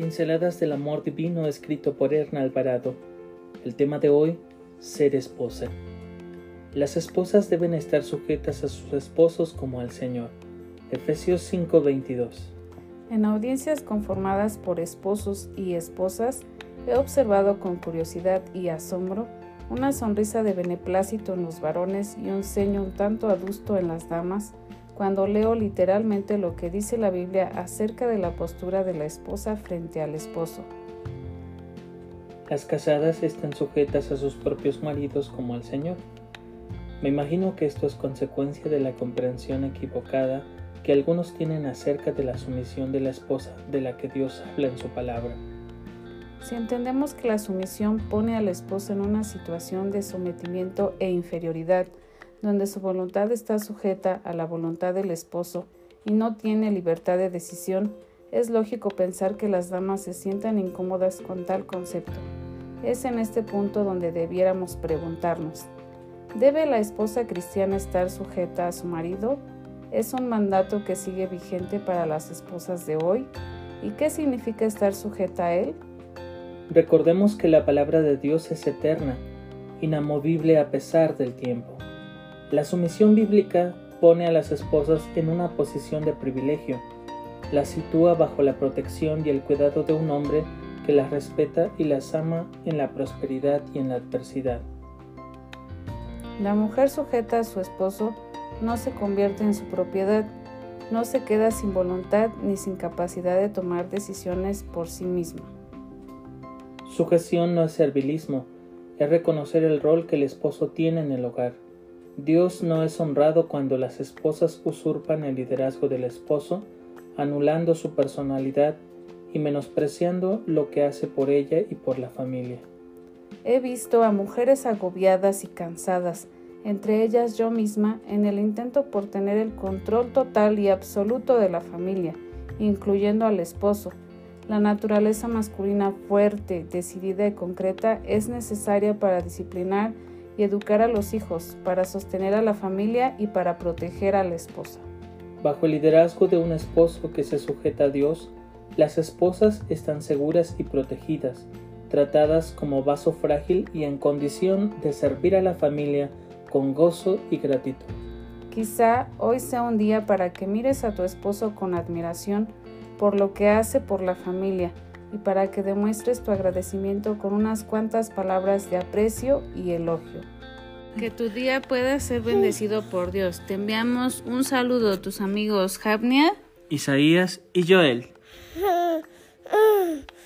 Pinceladas del amor divino escrito por Erna Alvarado. El tema de hoy, ser esposa. Las esposas deben estar sujetas a sus esposos como al Señor. Efesios 5:22. En audiencias conformadas por esposos y esposas, he observado con curiosidad y asombro una sonrisa de beneplácito en los varones y un ceño un tanto adusto en las damas, cuando leo literalmente lo que dice la Biblia acerca de la postura de la esposa frente al esposo. Las casadas están sujetas a sus propios maridos como al Señor. Me imagino que esto es consecuencia de la comprensión equivocada que algunos tienen acerca de la sumisión de la esposa de la que Dios habla en su palabra. Si entendemos que la sumisión pone a la esposa en una situación de sometimiento e inferioridad, donde su voluntad está sujeta a la voluntad del esposo y no tiene libertad de decisión, es lógico pensar que las damas se sientan incómodas con tal concepto. Es en este punto donde debiéramos preguntarnos, ¿debe la esposa cristiana estar sujeta a su marido? ¿Es un mandato que sigue vigente para las esposas de hoy? ¿Y qué significa estar sujeta a él? Recordemos que la palabra de Dios es eterna, inamovible a pesar del tiempo. La sumisión bíblica pone a las esposas en una posición de privilegio, las sitúa bajo la protección y el cuidado de un hombre que las respeta y las ama en la prosperidad y en la adversidad. La mujer sujeta a su esposo no se convierte en su propiedad, no se queda sin voluntad ni sin capacidad de tomar decisiones por sí misma. Sujeción no es servilismo, es reconocer el rol que el esposo tiene en el hogar. Dios no es honrado cuando las esposas usurpan el liderazgo del esposo, anulando su personalidad y menospreciando lo que hace por ella y por la familia. He visto a mujeres agobiadas y cansadas, entre ellas yo misma, en el intento por tener el control total y absoluto de la familia, incluyendo al esposo. La naturaleza masculina fuerte, decidida y concreta es necesaria para disciplinar y educar a los hijos, para sostener a la familia y para proteger a la esposa. Bajo el liderazgo de un esposo que se sujeta a Dios, las esposas están seguras y protegidas, tratadas como vaso frágil y en condición de servir a la familia con gozo y gratitud. Quizá hoy sea un día para que mires a tu esposo con admiración por lo que hace por la familia y para que demuestres tu agradecimiento con unas cuantas palabras de aprecio y elogio. Que tu día pueda ser bendecido por Dios. Te enviamos un saludo a tus amigos Javnia, Isaías y Joel.